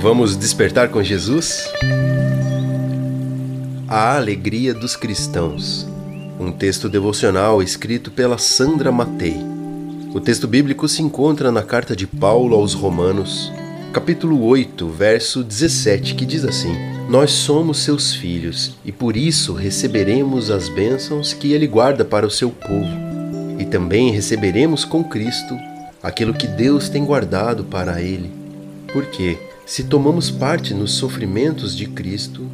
Vamos despertar com Jesus? A alegria dos cristãos. Um texto devocional escrito pela Sandra Matei. O texto bíblico se encontra na carta de Paulo aos Romanos, capítulo 8, verso 17, que diz assim: Nós somos seus filhos e por isso receberemos as bênçãos que ele guarda para o seu povo. Também receberemos com Cristo aquilo que Deus tem guardado para ele. Porque se tomamos parte nos sofrimentos de Cristo,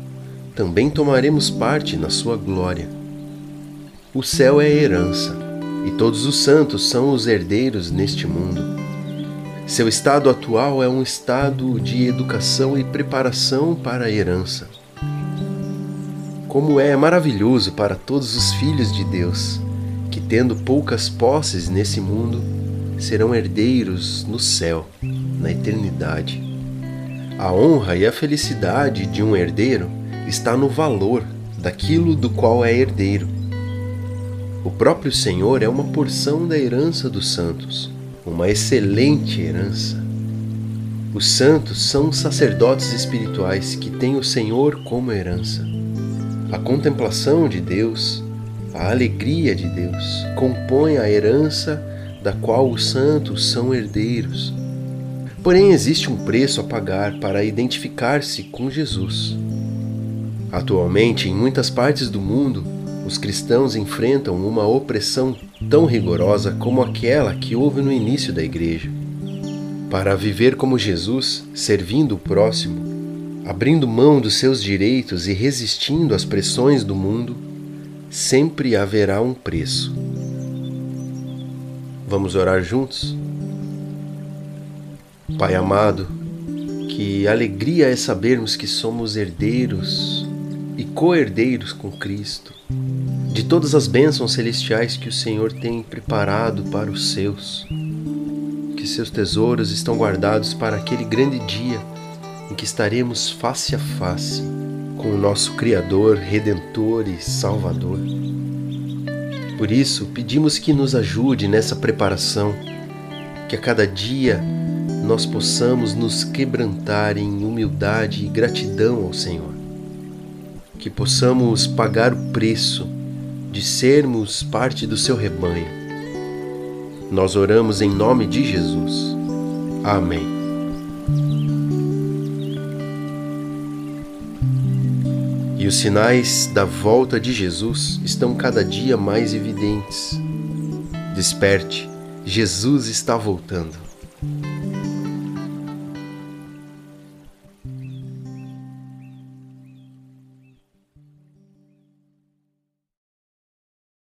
também tomaremos parte na sua glória. O céu é herança, e todos os santos são os herdeiros neste mundo. Seu estado atual é um estado de educação e preparação para a herança. Como é maravilhoso para todos os filhos de Deus, que tendo poucas posses nesse mundo, serão herdeiros no céu, na eternidade. A honra e a felicidade de um herdeiro está no valor daquilo do qual é herdeiro. O próprio Senhor é uma porção da herança dos santos, uma excelente herança. Os santos são sacerdotes espirituais que têm o Senhor como herança. A contemplação de Deus, a alegria de Deus, compõe a herança da qual os santos são herdeiros. Porém, existe um preço a pagar para identificar-se com Jesus. Atualmente, em muitas partes do mundo, os cristãos enfrentam uma opressão tão rigorosa como aquela que houve no início da Igreja. Para viver como Jesus, servindo o próximo, abrindo mão dos seus direitos e resistindo às pressões do mundo, sempre haverá um preço. Vamos orar juntos? Pai amado, que alegria é sabermos que somos herdeiros e co-herdeiros com Cristo, de todas as bênçãos celestiais que o Senhor tem preparado para os seus, que seus tesouros estão guardados para aquele grande dia em que estaremos face a face com o nosso Criador, Redentor e Salvador. Por isso, pedimos que nos ajude nessa preparação, que a cada dia nós possamos nos quebrantar em humildade e gratidão ao Senhor. Que possamos pagar o preço de sermos parte do seu rebanho. Nós oramos em nome de Jesus. Amém. E os sinais da volta de Jesus estão cada dia mais evidentes. Desperte, Jesus está voltando.